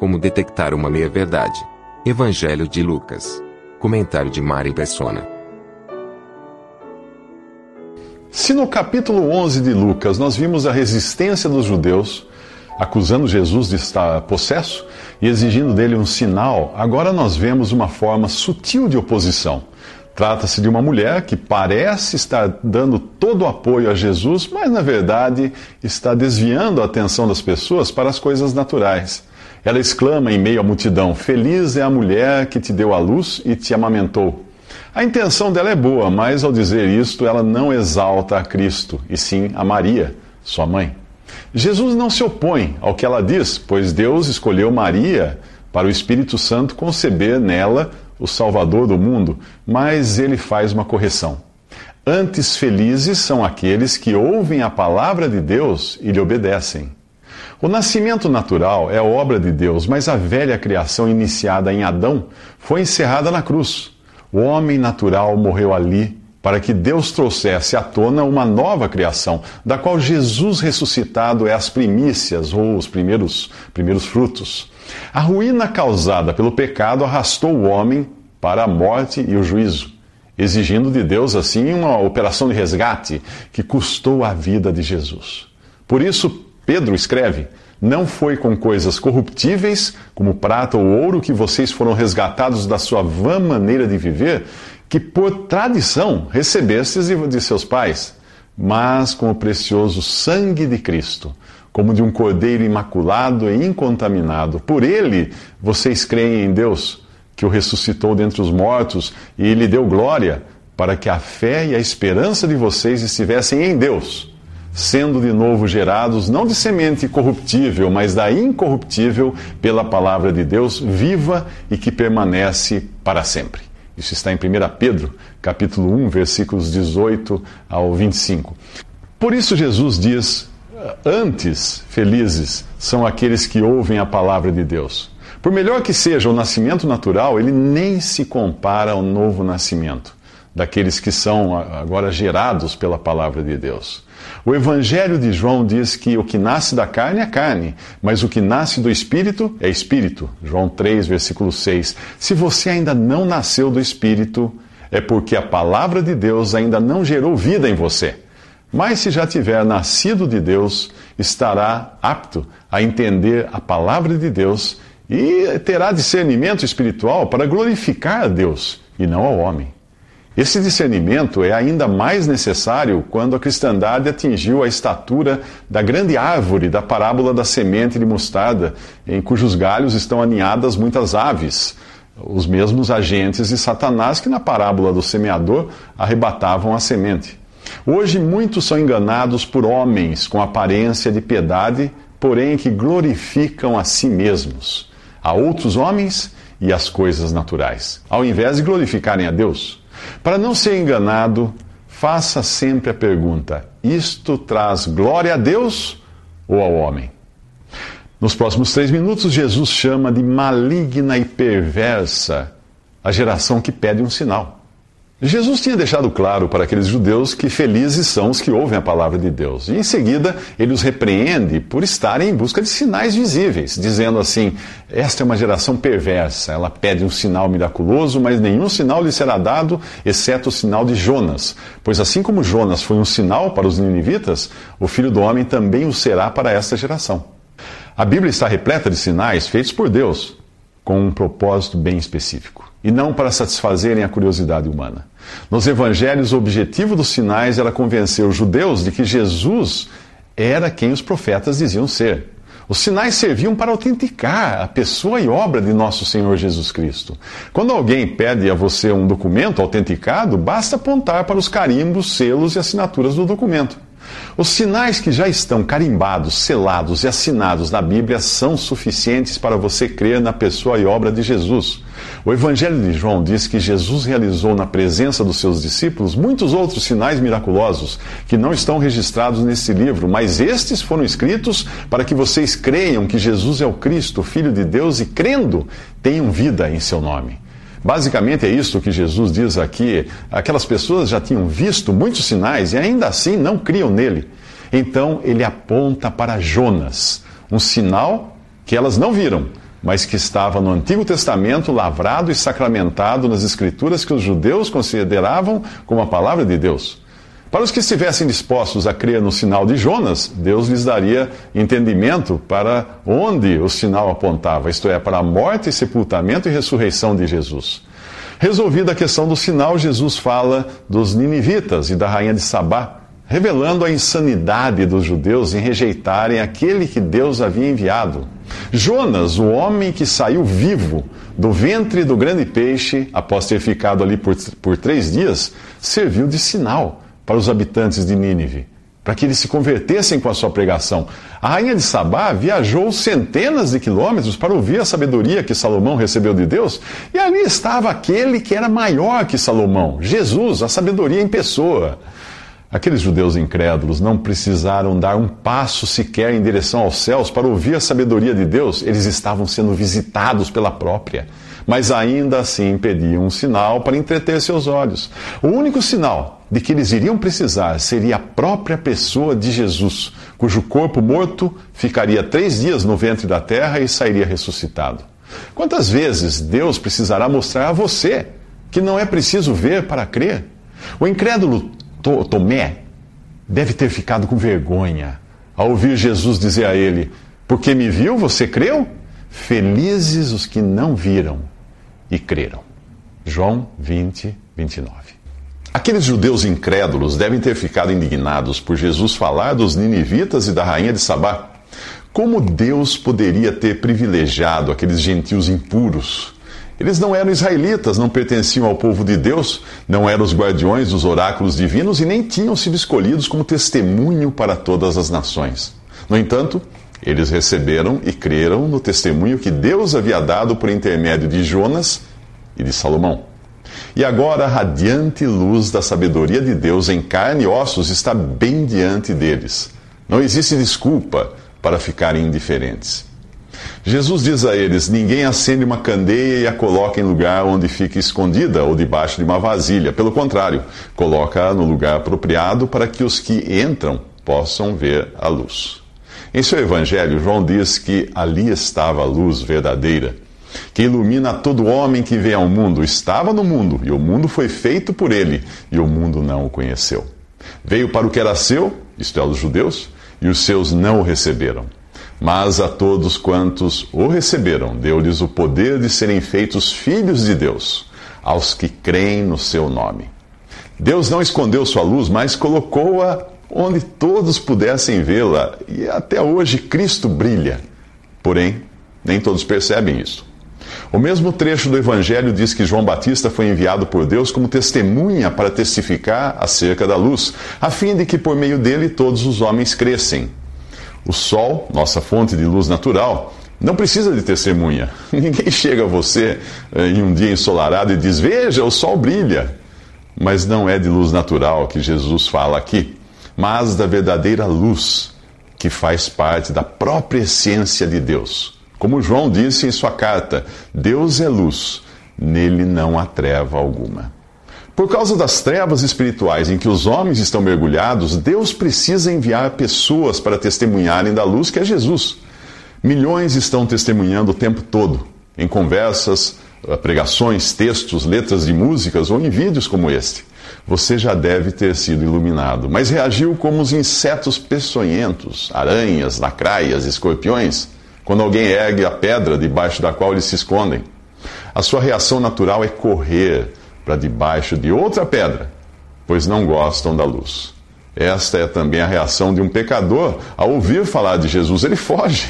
Como detectar uma meia-verdade. Evangelho de Lucas. Comentário de Mari Persona. Se no capítulo 11 de Lucas nós vimos a resistência dos judeus, acusando Jesus de estar possesso e exigindo dele um sinal, agora nós vemos uma forma sutil de oposição. Trata-se de uma mulher que parece estar dando todo o apoio a Jesus, mas na verdade está desviando a atenção das pessoas para as coisas naturais. Ela exclama em meio à multidão: Feliz é a mulher que te deu a luz e te amamentou. A intenção dela é boa, mas ao dizer isto, ela não exalta a Cristo, e sim a Maria, sua mãe. Jesus não se opõe ao que ela diz, pois Deus escolheu Maria para o Espírito Santo conceber nela o Salvador do mundo, mas ele faz uma correção. Antes felizes são aqueles que ouvem a palavra de Deus e lhe obedecem. O nascimento natural é obra de Deus, mas a velha criação iniciada em Adão foi encerrada na cruz. O homem natural morreu ali para que Deus trouxesse à tona uma nova criação, da qual Jesus ressuscitado é as primícias ou os primeiros, primeiros frutos. A ruína causada pelo pecado arrastou o homem para a morte e o juízo, exigindo de Deus assim uma operação de resgate que custou a vida de Jesus. Por isso, Pedro escreve: Não foi com coisas corruptíveis, como prata ou ouro, que vocês foram resgatados da sua vã maneira de viver, que por tradição recebestes de seus pais, mas com o precioso sangue de Cristo, como de um cordeiro imaculado e incontaminado. Por ele vocês creem em Deus, que o ressuscitou dentre os mortos e lhe deu glória, para que a fé e a esperança de vocês estivessem em Deus sendo de novo gerados não de semente corruptível, mas da incorruptível pela palavra de Deus, viva e que permanece para sempre. Isso está em 1 Pedro, capítulo 1, versículos 18 ao 25. Por isso Jesus diz: Antes felizes são aqueles que ouvem a palavra de Deus. Por melhor que seja o nascimento natural, ele nem se compara ao novo nascimento, daqueles que são agora gerados pela palavra de Deus. O Evangelho de João diz que o que nasce da carne é carne, mas o que nasce do espírito é espírito. João 3, versículo 6. Se você ainda não nasceu do espírito, é porque a palavra de Deus ainda não gerou vida em você. Mas se já tiver nascido de Deus, estará apto a entender a palavra de Deus e terá discernimento espiritual para glorificar a Deus e não ao homem. Esse discernimento é ainda mais necessário quando a cristandade atingiu a estatura da grande árvore da parábola da semente de mostarda, em cujos galhos estão aninhadas muitas aves, os mesmos agentes de Satanás que na parábola do semeador arrebatavam a semente. Hoje muitos são enganados por homens com aparência de piedade, porém que glorificam a si mesmos, a outros homens e as coisas naturais, ao invés de glorificarem a Deus. Para não ser enganado, faça sempre a pergunta: isto traz glória a Deus ou ao homem? Nos próximos três minutos, Jesus chama de maligna e perversa a geração que pede um sinal. Jesus tinha deixado claro para aqueles judeus que felizes são os que ouvem a palavra de Deus. E em seguida, ele os repreende por estarem em busca de sinais visíveis, dizendo assim: Esta é uma geração perversa. Ela pede um sinal miraculoso, mas nenhum sinal lhe será dado, exceto o sinal de Jonas. Pois assim como Jonas foi um sinal para os ninivitas, o filho do homem também o será para esta geração. A Bíblia está repleta de sinais feitos por Deus, com um propósito bem específico, e não para satisfazerem a curiosidade humana. Nos evangelhos, o objetivo dos sinais era convencer os judeus de que Jesus era quem os profetas diziam ser. Os sinais serviam para autenticar a pessoa e obra de nosso Senhor Jesus Cristo. Quando alguém pede a você um documento autenticado, basta apontar para os carimbos, selos e assinaturas do documento. Os sinais que já estão carimbados, selados e assinados na Bíblia são suficientes para você crer na pessoa e obra de Jesus. O Evangelho de João diz que Jesus realizou na presença dos seus discípulos muitos outros sinais miraculosos que não estão registrados nesse livro, mas estes foram escritos para que vocês creiam que Jesus é o Cristo, Filho de Deus, e crendo, tenham vida em seu nome. Basicamente é isso que Jesus diz aqui. Aquelas pessoas já tinham visto muitos sinais e ainda assim não criam nele. Então ele aponta para Jonas, um sinal que elas não viram, mas que estava no Antigo Testamento lavrado e sacramentado nas Escrituras que os judeus consideravam como a palavra de Deus. Para os que estivessem dispostos a crer no sinal de Jonas, Deus lhes daria entendimento para onde o sinal apontava, isto é, para a morte, sepultamento e ressurreição de Jesus. Resolvida a questão do sinal, Jesus fala dos ninivitas e da rainha de Sabá, revelando a insanidade dos judeus em rejeitarem aquele que Deus havia enviado. Jonas, o homem que saiu vivo do ventre do grande peixe, após ter ficado ali por, por três dias, serviu de sinal para os habitantes de Nínive, para que eles se convertessem com a sua pregação. A rainha de Sabá viajou centenas de quilômetros para ouvir a sabedoria que Salomão recebeu de Deus, e ali estava aquele que era maior que Salomão, Jesus, a sabedoria em pessoa. Aqueles judeus incrédulos não precisaram dar um passo sequer em direção aos céus para ouvir a sabedoria de Deus, eles estavam sendo visitados pela própria mas ainda assim pediam um sinal para entreter seus olhos. O único sinal de que eles iriam precisar seria a própria pessoa de Jesus, cujo corpo morto ficaria três dias no ventre da terra e sairia ressuscitado. Quantas vezes Deus precisará mostrar a você que não é preciso ver para crer? O incrédulo Tomé deve ter ficado com vergonha ao ouvir Jesus dizer a ele: Porque me viu, você creu? Felizes os que não viram e creram. João 20, 29. Aqueles judeus incrédulos devem ter ficado indignados por Jesus falar dos ninivitas e da rainha de Sabá. Como Deus poderia ter privilegiado aqueles gentios impuros? Eles não eram israelitas, não pertenciam ao povo de Deus, não eram os guardiões dos oráculos divinos e nem tinham sido escolhidos como testemunho para todas as nações. No entanto, eles receberam e creram no testemunho que Deus havia dado por intermédio de Jonas e de Salomão. E agora a radiante luz da sabedoria de Deus em carne e ossos está bem diante deles. Não existe desculpa para ficarem indiferentes. Jesus diz a eles: Ninguém acende uma candeia e a coloca em lugar onde fica escondida ou debaixo de uma vasilha. Pelo contrário, coloca-a no lugar apropriado para que os que entram possam ver a luz. Em seu evangelho, João diz que ali estava a luz verdadeira, que ilumina todo homem que vem ao mundo. Estava no mundo, e o mundo foi feito por ele, e o mundo não o conheceu. Veio para o que era seu, isto é, os judeus, e os seus não o receberam. Mas a todos quantos o receberam, deu-lhes o poder de serem feitos filhos de Deus, aos que creem no seu nome. Deus não escondeu sua luz, mas colocou-a onde todos pudessem vê-la, e até hoje Cristo brilha. Porém, nem todos percebem isso. O mesmo trecho do Evangelho diz que João Batista foi enviado por Deus como testemunha para testificar acerca da luz, a fim de que por meio dele todos os homens crescem. O sol, nossa fonte de luz natural, não precisa de testemunha. Ninguém chega a você eh, em um dia ensolarado e diz: Veja, o sol brilha. Mas não é de luz natural que Jesus fala aqui mas da verdadeira luz, que faz parte da própria essência de Deus. Como João disse em sua carta: Deus é luz, nele não há treva alguma. Por causa das trevas espirituais em que os homens estão mergulhados, Deus precisa enviar pessoas para testemunharem da luz que é Jesus. Milhões estão testemunhando o tempo todo, em conversas, pregações, textos, letras de músicas ou em vídeos como este você já deve ter sido iluminado, mas reagiu como os insetos peçonhentos, aranhas, lacraias, escorpiões, quando alguém ergue a pedra debaixo da qual eles se escondem. A sua reação natural é correr para debaixo de outra pedra, pois não gostam da luz. Esta é também a reação de um pecador ao ouvir falar de Jesus. Ele foge.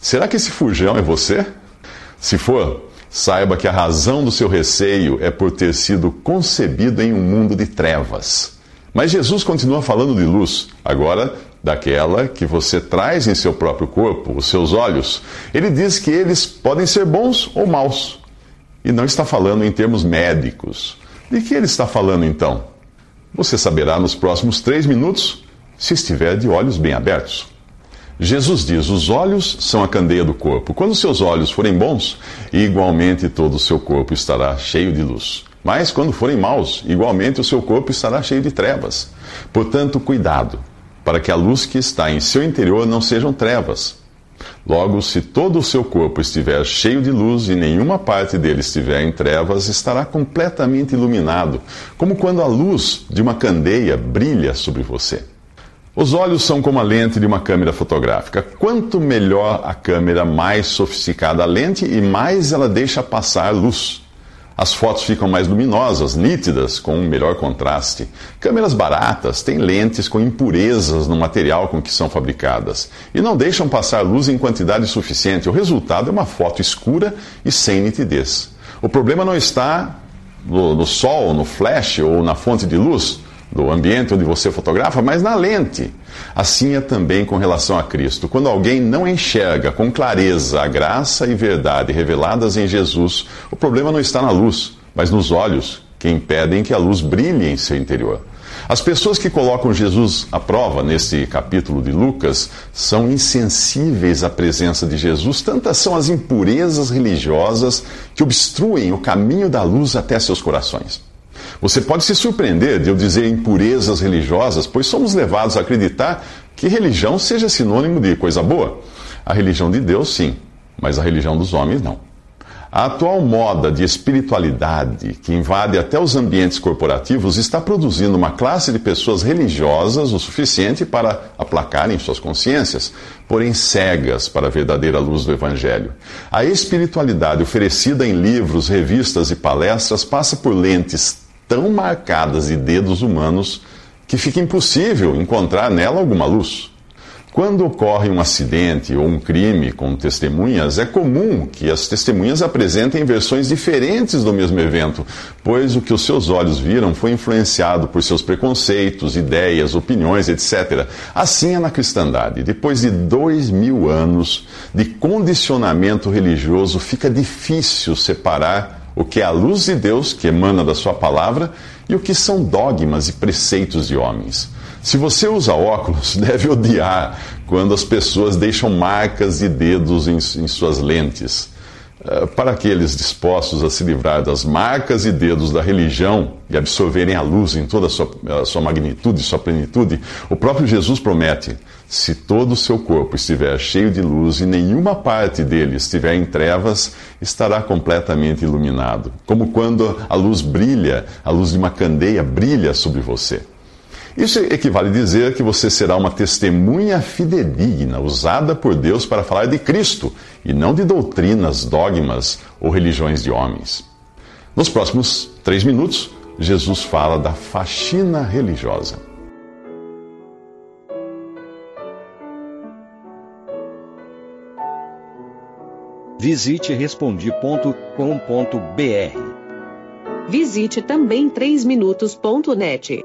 Será que esse fujão é você? Se for, Saiba que a razão do seu receio é por ter sido concebido em um mundo de trevas. Mas Jesus continua falando de luz, agora daquela que você traz em seu próprio corpo, os seus olhos. Ele diz que eles podem ser bons ou maus. E não está falando em termos médicos. De que ele está falando então? Você saberá nos próximos três minutos, se estiver de olhos bem abertos. Jesus diz: Os olhos são a candeia do corpo. Quando seus olhos forem bons, igualmente todo o seu corpo estará cheio de luz. Mas quando forem maus, igualmente o seu corpo estará cheio de trevas. Portanto, cuidado, para que a luz que está em seu interior não sejam trevas. Logo, se todo o seu corpo estiver cheio de luz e nenhuma parte dele estiver em trevas, estará completamente iluminado, como quando a luz de uma candeia brilha sobre você. Os olhos são como a lente de uma câmera fotográfica. Quanto melhor a câmera, mais sofisticada a lente e mais ela deixa passar luz. As fotos ficam mais luminosas, nítidas, com um melhor contraste. Câmeras baratas têm lentes com impurezas no material com que são fabricadas e não deixam passar luz em quantidade suficiente. O resultado é uma foto escura e sem nitidez. O problema não está no, no sol, no flash ou na fonte de luz do ambiente onde você fotografa, mas na lente. Assim é também com relação a Cristo. Quando alguém não enxerga com clareza a graça e verdade reveladas em Jesus, o problema não está na luz, mas nos olhos que impedem que a luz brilhe em seu interior. As pessoas que colocam Jesus à prova nesse capítulo de Lucas são insensíveis à presença de Jesus, tantas são as impurezas religiosas que obstruem o caminho da luz até seus corações. Você pode se surpreender de eu dizer impurezas religiosas, pois somos levados a acreditar que religião seja sinônimo de coisa boa. A religião de Deus, sim, mas a religião dos homens, não. A atual moda de espiritualidade, que invade até os ambientes corporativos, está produzindo uma classe de pessoas religiosas o suficiente para aplacarem suas consciências, porém cegas para a verdadeira luz do Evangelho. A espiritualidade oferecida em livros, revistas e palestras passa por lentes tão marcadas de dedos humanos que fica impossível encontrar nela alguma luz. Quando ocorre um acidente ou um crime com testemunhas, é comum que as testemunhas apresentem versões diferentes do mesmo evento, pois o que os seus olhos viram foi influenciado por seus preconceitos, ideias, opiniões, etc. Assim é na cristandade. Depois de dois mil anos de condicionamento religioso, fica difícil separar o que é a luz de Deus que emana da sua palavra e o que são dogmas e preceitos de homens. Se você usa óculos, deve odiar quando as pessoas deixam marcas de dedos em, em suas lentes. Eh, para aqueles dispostos a se livrar das marcas e dedos da religião e absorverem a luz em toda a sua, a sua magnitude e sua plenitude, o próprio Jesus promete: se todo o seu corpo estiver cheio de luz e nenhuma parte dele estiver em trevas, estará completamente iluminado, como quando a luz brilha, a luz de uma candeia brilha sobre você. Isso equivale a dizer que você será uma testemunha fidedigna, usada por Deus para falar de Cristo e não de doutrinas, dogmas ou religiões de homens. Nos próximos três minutos, Jesus fala da faxina religiosa. Visite respondi.com.br. Visite também 3minutos.net.